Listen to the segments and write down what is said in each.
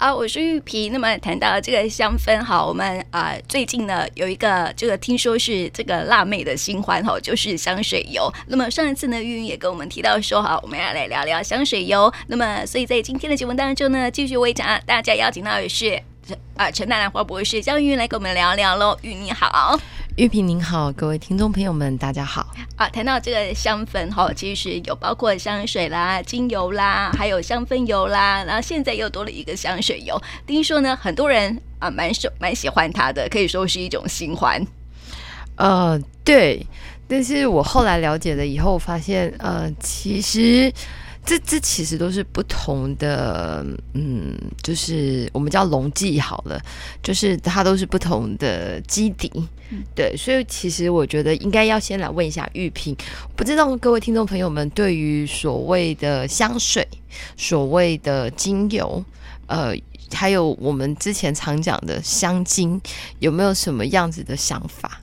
好，我是玉萍。那么谈到这个香氛，好，我们啊、最近呢有一个这个听说是这个辣妹的新欢哈，就是香水油。那么上一次呢，玉云也跟我们提到说，哈，我们要来聊聊香水油。那么所以在今天的节目当中呢，继续为大大家邀请到的是陈啊陈大兰花博士江玉云来跟我们聊聊喽。玉你好。玉萍您好，各位听众朋友们，大家好。啊，谈到这个香氛哈，其实有包括香水啦、精油啦，还有香氛油啦，然后现在又多了一个香水油。听说呢，很多人啊蛮喜蛮喜欢它的，可以说是一种新欢。呃，对，但是我后来了解了以后，发现呃，其实。这这其实都是不同的，嗯，就是我们叫龙记好了，就是它都是不同的基底，嗯、对，所以其实我觉得应该要先来问一下玉萍，不知道各位听众朋友们对于所谓的香水、所谓的精油，呃，还有我们之前常讲的香精，有没有什么样子的想法？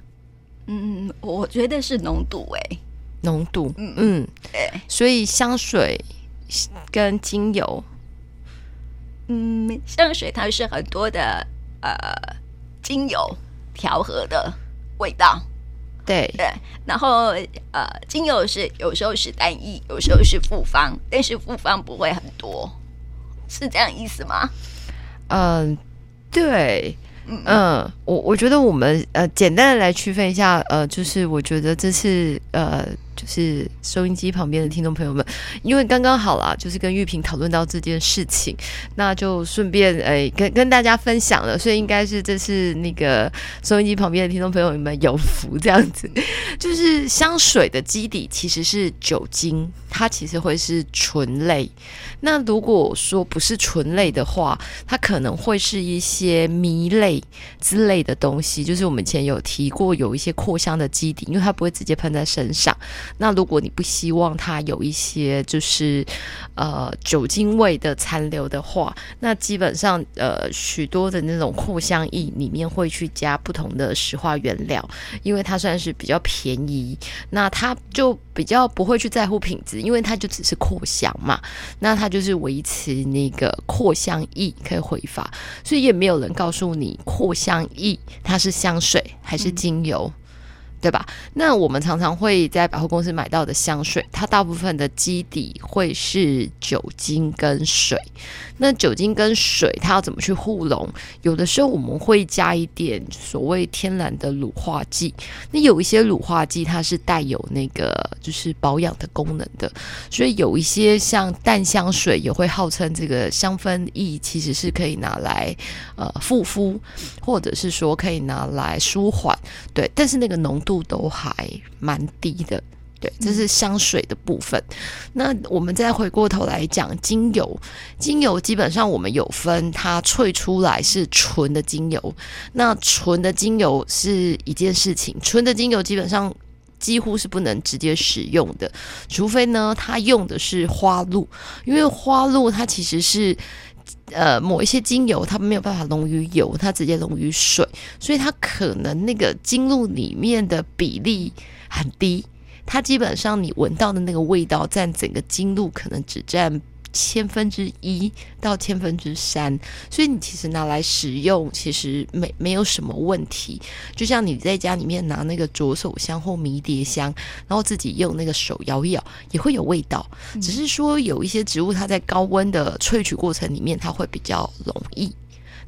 嗯，我觉得是浓度、欸，哎，浓度，嗯嗯，对，所以香水。跟精油，嗯，香水它是很多的呃精油调和的味道，对。对，然后呃精油是有时候是单一，有时候是复方，但是复方不会很多，是这样意思吗？嗯，对，嗯，嗯。我我觉得我们呃简单的来区分一下，呃，就是我觉得这是呃。就是收音机旁边的听众朋友们，因为刚刚好啦，就是跟玉萍讨论到这件事情，那就顺便诶跟跟大家分享了，所以应该是这是那个收音机旁边的听众朋友们有福这样子。就是香水的基底其实是酒精，它其实会是醇类。那如果说不是醇类的话，它可能会是一些醚类之类的东西。就是我们以前有提过，有一些扩香的基底，因为它不会直接喷在身上。那如果你不希望它有一些就是呃酒精味的残留的话，那基本上呃许多的那种扩香液里面会去加不同的石化原料，因为它算是比较便宜，那它就比较不会去在乎品质，因为它就只是扩香嘛，那它就是维持那个扩香液可以挥发，所以也没有人告诉你扩香液它是香水还是精油。对吧？那我们常常会在百货公司买到的香水，它大部分的基底会是酒精跟水。那酒精跟水它要怎么去互溶？有的时候我们会加一点所谓天然的乳化剂。那有一些乳化剂它是带有那个就是保养的功能的，所以有一些像淡香水也会号称这个香氛液其实是可以拿来呃护肤，或者是说可以拿来舒缓。对，但是那个浓度都还蛮低的。对，这是香水的部分。那我们再回过头来讲精油，精油基本上我们有分，它萃出来是纯的精油。那纯的精油是一件事情，纯的精油基本上几乎是不能直接使用的，除非呢，它用的是花露，因为花露它其实是呃某一些精油，它没有办法溶于油，它直接溶于水，所以它可能那个精露里面的比例很低。它基本上，你闻到的那个味道，占整个精露可能只占千分之一到千分之三，所以你其实拿来使用，其实没没有什么问题。就像你在家里面拿那个左手香或迷迭香，然后自己用那个手摇一摇，也会有味道。只是说有一些植物，它在高温的萃取过程里面，它会比较容易。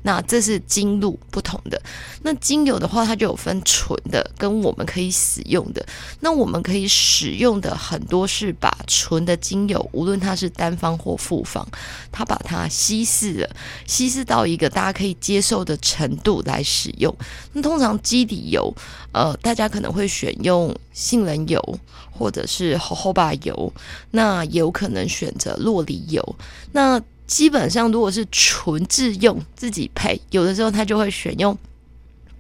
那这是精露不同的。那精油的话，它就有分纯的跟我们可以使用的。那我们可以使用的很多是把纯的精油，无论它是单方或复方，它把它稀释了，稀释到一个大家可以接受的程度来使用。那通常基底油，呃，大家可能会选用杏仁油或者是荷荷巴油，那有可能选择洛梨油。那基本上，如果是纯自用自己配，有的时候他就会选用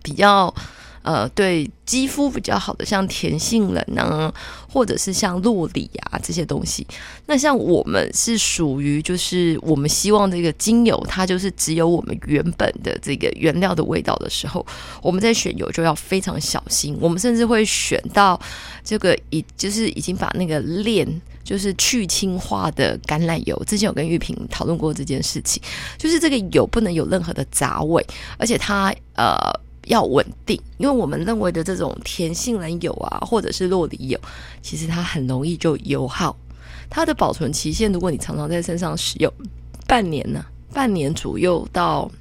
比较呃对肌肤比较好的，像甜杏仁啊，或者是像洛里啊这些东西。那像我们是属于就是我们希望这个精油它就是只有我们原本的这个原料的味道的时候，我们在选油就要非常小心。我们甚至会选到这个已就是已经把那个链。就是去氢化的橄榄油，之前有跟玉萍讨论过这件事情，就是这个油不能有任何的杂味，而且它呃要稳定，因为我们认为的这种甜杏仁油啊，或者是洛梨油，其实它很容易就油耗，它的保存期限，如果你常常在身上使用，半年呢，半年左右到。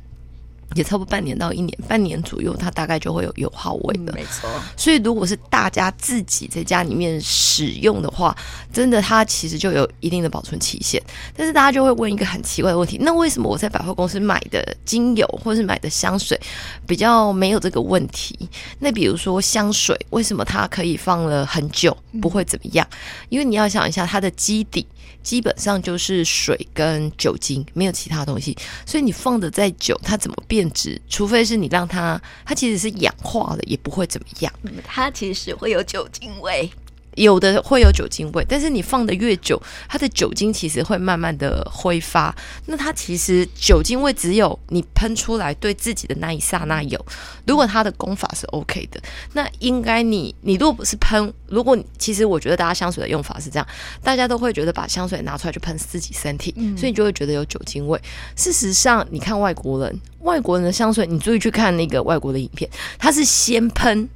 也差不多半年到一年，半年左右，它大概就会有油耗味的。没错。所以，如果是大家自己在家里面使用的话，真的它其实就有一定的保存期限。但是，大家就会问一个很奇怪的问题：那为什么我在百货公司买的精油或是买的香水比较没有这个问题？那比如说香水，为什么它可以放了很久不会怎么样？因为你要想一下，它的基底基本上就是水跟酒精，没有其他东西，所以你放的再久，它怎么变？变质，除非是你让它，它其实是氧化了，也不会怎么样。它其实会有酒精味。有的会有酒精味，但是你放的越久，它的酒精其实会慢慢的挥发。那它其实酒精味只有你喷出来对自己的那一刹那有。如果它的功法是 OK 的，那应该你你如果不是喷，如果其实我觉得大家香水的用法是这样，大家都会觉得把香水拿出来就喷自己身体，嗯、所以你就会觉得有酒精味。事实上，你看外国人，外国人的香水，你注意去看那个外国的影片，他是先喷。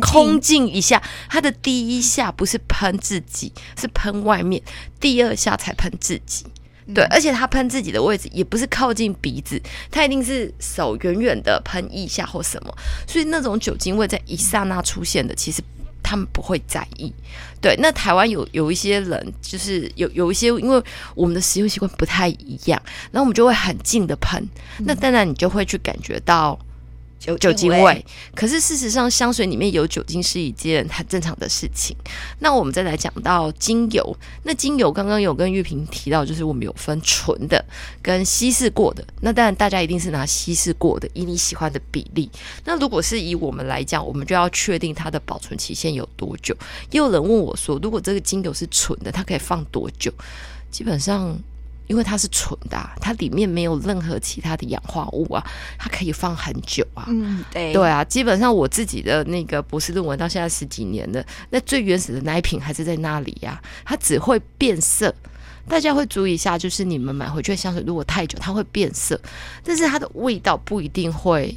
空净一下，他的第一下不是喷自己，是喷外面；第二下才喷自己。对，而且他喷自己的位置也不是靠近鼻子，他一定是手远远的喷一下或什么。所以那种酒精味在一刹那出现的，其实他们不会在意。对，那台湾有有一些人，就是有有一些，因为我们的使用习惯不太一样，然后我们就会很近的喷。那当然，你就会去感觉到。酒酒精味，可是事实上，香水里面有酒精是一件很正常的事情。那我们再来讲到精油，那精油刚刚有跟玉萍提到，就是我们有分纯的跟稀释过的。那当然，大家一定是拿稀释过的，以你喜欢的比例。那如果是以我们来讲，我们就要确定它的保存期限有多久。也有人问我说，如果这个精油是纯的，它可以放多久？基本上。因为它是纯的啊，它里面没有任何其他的氧化物啊，它可以放很久啊。嗯，对，对啊，基本上我自己的那个博士论文到现在十几年了，那最原始的奶瓶还是在那里呀，它只会变色。大家会注意一下，就是你们买回去的香水如果太久，它会变色，但是它的味道不一定会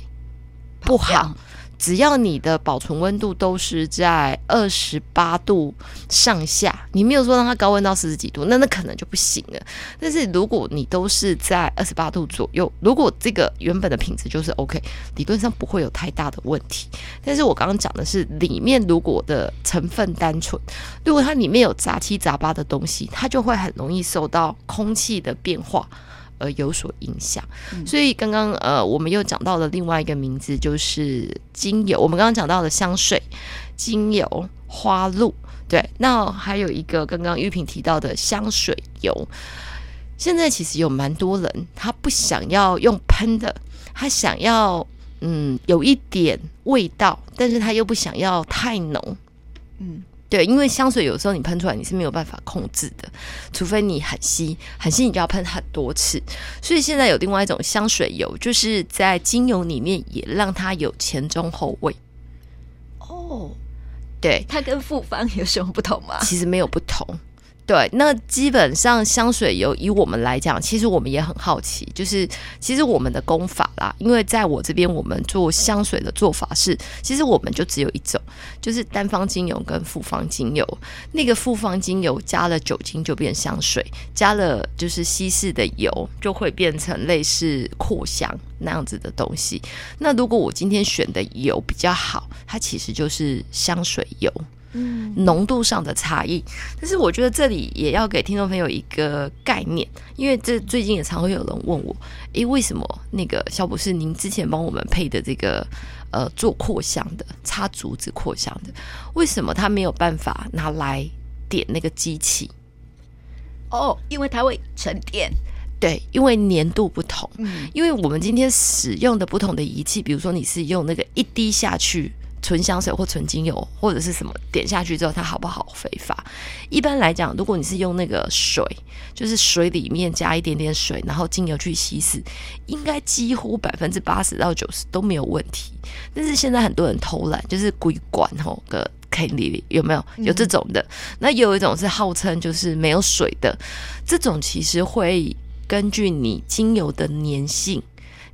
不好。只要你的保存温度都是在二十八度上下，你没有说让它高温到四十几度，那那可能就不行了。但是如果你都是在二十八度左右，如果这个原本的品质就是 OK，理论上不会有太大的问题。但是我刚刚讲的是里面如果的成分单纯，如果它里面有杂七杂八的东西，它就会很容易受到空气的变化。而有所影响，所以刚刚呃，我们又讲到了另外一个名字，就是精油。我们刚刚讲到的香水、精油、花露，对。那还有一个刚刚玉萍提到的香水油。现在其实有蛮多人，他不想要用喷的，他想要嗯有一点味道，但是他又不想要太浓，嗯。对，因为香水有时候你喷出来你是没有办法控制的，除非你很稀，很稀你就要喷很多次。所以现在有另外一种香水油，就是在精油里面也让它有前中后味。哦，对，它跟复方有什么不同吗？其实没有不同。对，那基本上香水油以我们来讲，其实我们也很好奇，就是其实我们的功法啦，因为在我这边我们做香水的做法是，其实我们就只有一种，就是单方精油跟复方精油。那个复方精油加了酒精就变香水，加了就是稀释的油就会变成类似扩香那样子的东西。那如果我今天选的油比较好，它其实就是香水油。浓度上的差异，但是我觉得这里也要给听众朋友一个概念，因为这最近也常会有人问我，诶，为什么那个肖博士您之前帮我们配的这个呃做扩香的插竹子扩香的，为什么它没有办法拿来点那个机器？哦，因为它会沉淀。对，因为粘度不同，嗯，因为我们今天使用的不同的仪器，比如说你是用那个一滴下去纯香水或纯精油，或者是什么点下去之后它好不好挥发？一般来讲，如果你是用那个水，就是水里面加一点点水，然后精油去稀释，应该几乎百分之八十到九十都没有问题。但是现在很多人偷懒，就是鬼管吼个 K 里有没有有这种的？嗯、那有一种是号称就是没有水的，这种其实会。根据你精油的粘性，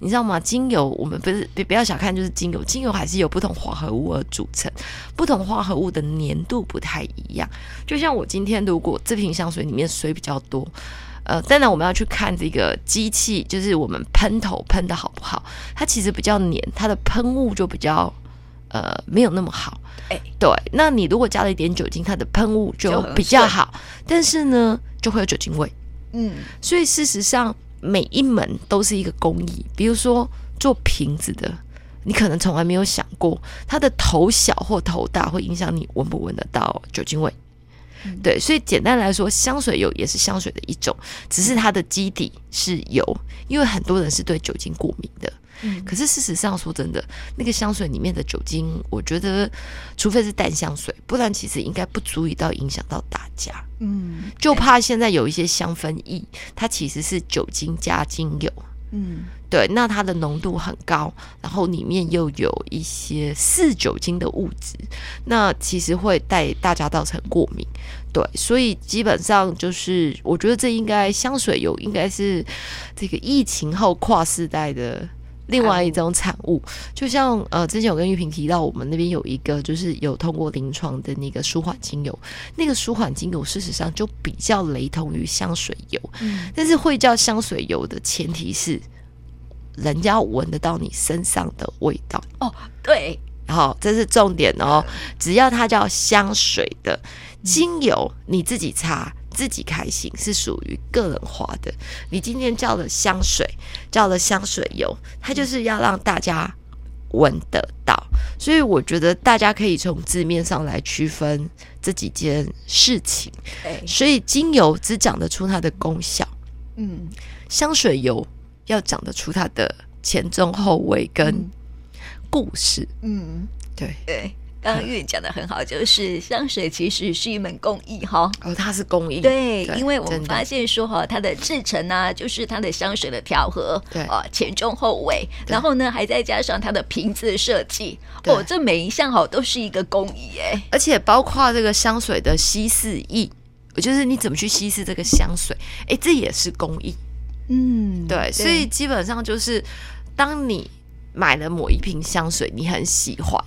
你知道吗？精油我们不是别不要小看，就是精油，精油还是由不同化合物而组成，不同化合物的粘度不太一样。就像我今天如果这瓶香水里面水比较多，呃，当然我们要去看这个机器，就是我们喷头喷的好不好，它其实比较粘，它的喷雾就比较呃没有那么好。哎，对，那你如果加了一点酒精，它的喷雾就比较好，但是呢就会有酒精味。嗯，所以事实上，每一门都是一个工艺。比如说做瓶子的，你可能从来没有想过，它的头小或头大会影响你闻不闻得到酒精味。嗯、对，所以简单来说，香水油也是香水的一种，只是它的基底是油，因为很多人是对酒精过敏的。嗯，可是事实上说真的，那个香水里面的酒精，我觉得，除非是淡香水，不然其实应该不足以到影响到大家。嗯，就怕现在有一些香氛液，它其实是酒精加精油。嗯，对，那它的浓度很高，然后里面又有一些似酒精的物质，那其实会带大家造成过敏。对，所以基本上就是，我觉得这应该香水有应该是这个疫情后跨世代的。另外一种产物，就像呃，之前有跟玉萍提到，我们那边有一个就是有通过临床的那个舒缓精油，那个舒缓精油事实上就比较雷同于香水油，嗯，但是会叫香水油的前提是，人家闻得到你身上的味道。哦，对，好，这是重点哦，只要它叫香水的精油，你自己擦。自己开心是属于个人化的。你今天叫了香水，叫了香水油，它就是要让大家闻得到。所以我觉得大家可以从字面上来区分这几件事情。所以精油只讲得出它的功效，嗯，香水油要讲得出它的前中后味跟故事，嗯，对对。刚刚玉讲的很好，就是香水其实是一门工艺哈。哦，它是工艺。对，因为我们发现说哈，它的制成呢，就是它的香水的调和，对啊，前中后味，然后呢，还再加上它的瓶子设计，哦，这每一项哈都是一个工艺哎。而且包括这个香水的稀释液，就是你怎么去稀释这个香水，哎，这也是工艺。嗯，对，所以基本上就是当你。买了某一瓶香水，你很喜欢，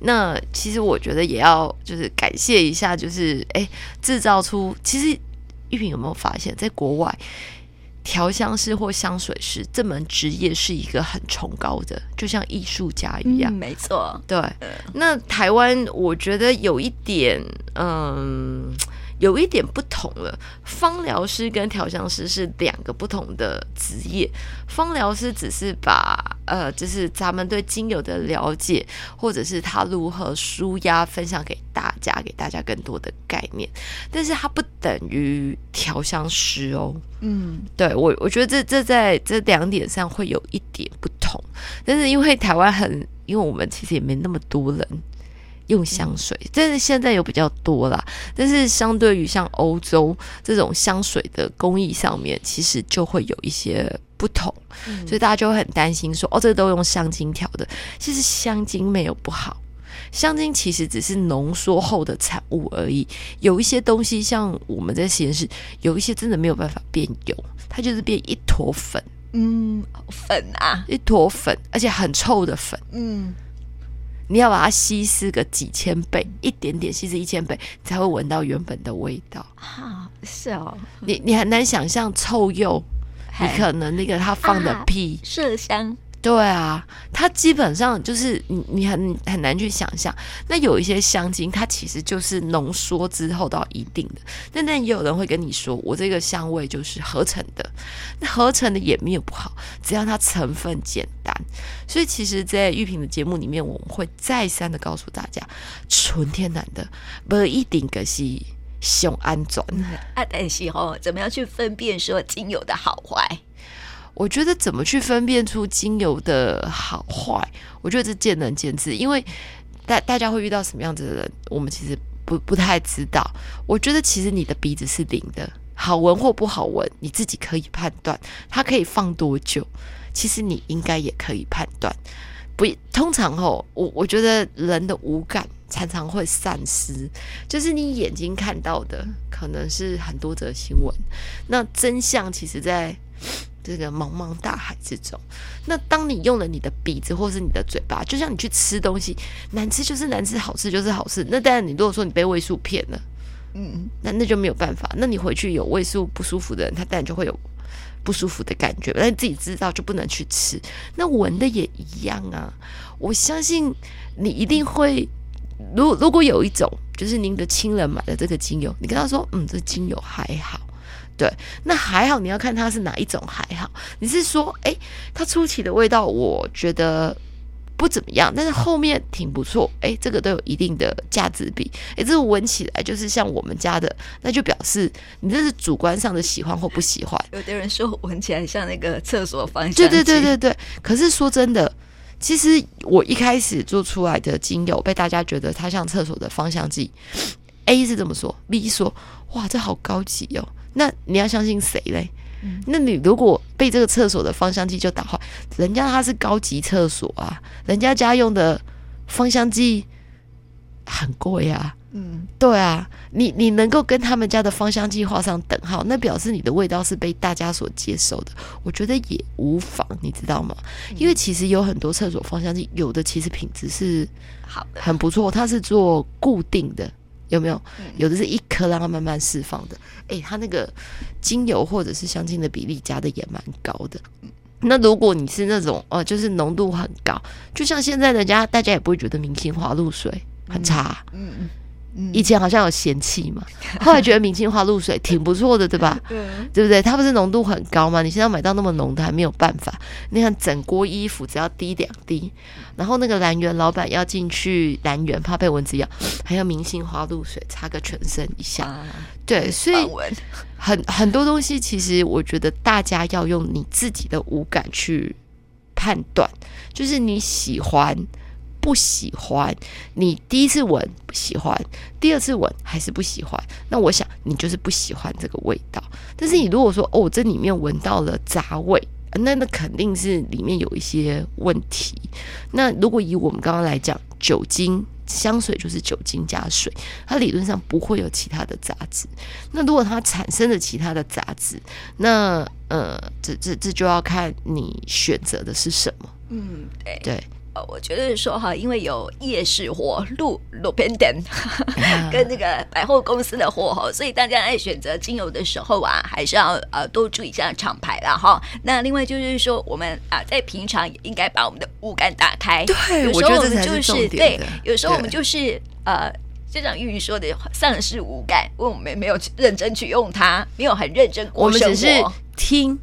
那其实我觉得也要就是感谢一下，就是哎，制造出其实玉萍有没有发现，在国外调香师或香水师这门职业是一个很崇高的，就像艺术家一样。嗯，没错，对。那台湾我觉得有一点，嗯。有一点不同了，芳疗师跟调香师是两个不同的职业。芳疗师只是把呃，就是咱们对精油的了解，或者是他如何舒压分享给大家，给大家更多的概念。但是它不等于调香师哦。嗯，对，我我觉得这这在这两点上会有一点不同。但是因为台湾很，因为我们其实也没那么多人。用香水，但是现在有比较多啦。但是相对于像欧洲这种香水的工艺上面，其实就会有一些不同，嗯、所以大家就会很担心说：“哦，这都用香精调的。”其实香精没有不好，香精其实只是浓缩后的产物而已。有一些东西，像我们在实验室，有一些真的没有办法变油，它就是变一坨粉。嗯，粉啊，一坨粉，而且很臭的粉。嗯。你要把它稀释个几千倍，一点点稀释一千倍，才会闻到原本的味道啊！是哦，你你很难想象臭鼬，你可能那个它放的屁麝香。对啊，它基本上就是你，你很很难去想象。那有一些香精，它其实就是浓缩之后到一定的。但但也有人会跟你说，我这个香味就是合成的。那合成的也没有不好，只要它成分简单。所以其实，在玉萍的节目里面，我们会再三的告诉大家，纯天然的不一定可是熊安转。啊，但是哦，怎么样去分辨说精油的好坏？我觉得怎么去分辨出精油的好坏，我觉得这见仁见智，因为大大家会遇到什么样子的人，我们其实不不太知道。我觉得其实你的鼻子是灵的，好闻或不好闻，你自己可以判断。它可以放多久，其实你应该也可以判断。不，通常哦，我我觉得人的五感常常会散失，就是你眼睛看到的可能是很多则新闻，那真相其实在。这个茫茫大海之中，那当你用了你的鼻子或是你的嘴巴，就像你去吃东西，难吃就是难吃，好吃就是好吃。那当然，你如果说你被味素骗了，嗯，那那就没有办法。那你回去有味素不舒服的人，他当然就会有不舒服的感觉。那你自己知道就不能去吃。那闻的也一样啊。我相信你一定会，如如果有一种就是您的亲人买的这个精油，你跟他说，嗯，这精油还好。对，那还好，你要看它是哪一种还好。你是说，哎，它初期的味道我觉得不怎么样，但是后面挺不错，哎，这个都有一定的价值比，哎，这个闻起来就是像我们家的，那就表示你这是主观上的喜欢或不喜欢。有的人说闻起来像那个厕所芳香剂，对对对对对。可是说真的，其实我一开始做出来的精油被大家觉得它像厕所的芳香剂，A 是这么说，B 说，哇，这好高级哦。那你要相信谁嘞？嗯、那你如果被这个厕所的芳香剂就打坏，人家他是高级厕所啊，人家家用的芳香剂很贵啊。嗯，对啊，你你能够跟他们家的芳香剂画上等号，那表示你的味道是被大家所接受的。我觉得也无妨，你知道吗？嗯、因为其实有很多厕所芳香剂，有的其实品质是好的，很不错，它是做固定的。有没有？有的是一颗让它慢慢释放的。诶，它那个精油或者是香精的比例加的也蛮高的。那如果你是那种哦、呃，就是浓度很高，就像现在人家大家也不会觉得明星花露水很差。嗯嗯。以前好像有嫌弃嘛，后来觉得明星花露水 挺不错的，对吧？对不对？它不是浓度很高吗？你现在买到那么浓的还没有办法。你看整锅衣服只要滴两滴，然后那个兰园老板要进去兰园，怕被蚊子咬，还要明星花露水擦个全身一下。对，所以很很多东西，其实我觉得大家要用你自己的五感去判断，就是你喜欢。不喜欢，你第一次闻不喜欢，第二次闻还是不喜欢，那我想你就是不喜欢这个味道。但是你如果说哦，这里面闻到了杂味，那那肯定是里面有一些问题。那如果以我们刚刚来讲，酒精香水就是酒精加水，它理论上不会有其他的杂质。那如果它产生了其他的杂质，那呃，这这这就要看你选择的是什么。嗯，对对。呃，我觉得说哈，因为有夜市货、路路边店，跟那个百货公司的货哈，所以大家在选择精油的时候啊，还是要呃多注意一下厂牌啦哈。那另外就是说，我们啊在平常也应该把我们的五感打开。对，有时候我们就是，是对，有时候我们就是呃，就像玉玉说的，丧失五感，因为我们没有认真去用它，没有很认真过生活，我们只是听。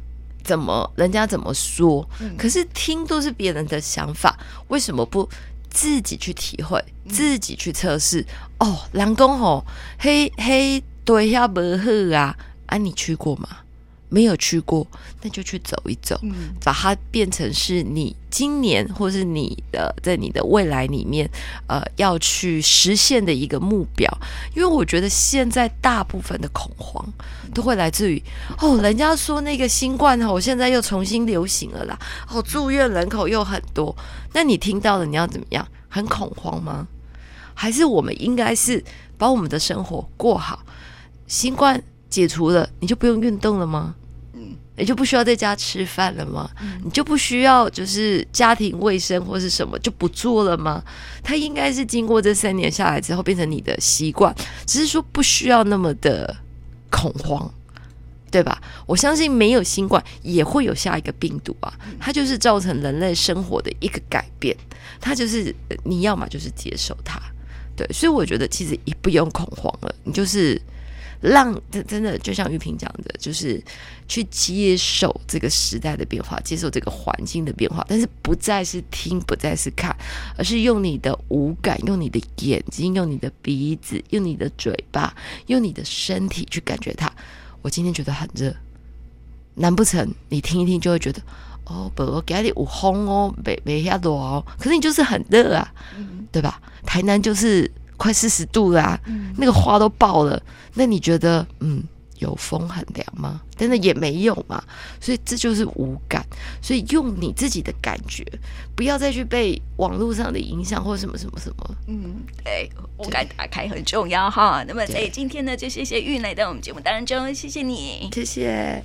怎么人家怎么说？可是听都是别人的想法，为什么不自己去体会，自己去测试？哦，人讲吼，嘿嘿，对呀，不好啊，啊，你去过吗？没有去过，那就去走一走，嗯，把它变成是你今年或是你的在你的未来里面，呃，要去实现的一个目标。因为我觉得现在大部分的恐慌都会来自于哦，人家说那个新冠哦，现在又重新流行了啦，哦，住院人口又很多。那你听到了，你要怎么样？很恐慌吗？还是我们应该是把我们的生活过好？新冠解除了，你就不用运动了吗？嗯，你就不需要在家吃饭了吗？嗯，你就不需要就是家庭卫生或是什么就不做了吗？它应该是经过这三年下来之后变成你的习惯，只是说不需要那么的恐慌，对吧？我相信没有新冠也会有下一个病毒啊，它就是造成人类生活的一个改变，它就是你要么就是接受它，对，所以我觉得其实也不用恐慌了，你就是。让真真的就像玉萍讲的，就是去接受这个时代的变化，接受这个环境的变化，但是不再是听，不再是看，而是用你的五感，用你的眼睛，用你的鼻子，用你的嘴巴，用你的身体去感觉它。我今天觉得很热，难不成你听一听就会觉得？哦，不，我给你有风哦，没没下多哦。可是你就是很热啊，嗯、对吧？台南就是快四十度啦、啊，嗯、那个花都爆了。那你觉得，嗯，有风很凉吗？真的也没有嘛。所以这就是无感。所以用你自己的感觉，不要再去被网络上的影响或什么什么什么。嗯，对，无感打开很重要哈。那么，所以今天呢，就谢谢玉来到我们节目当中，谢谢你，谢谢。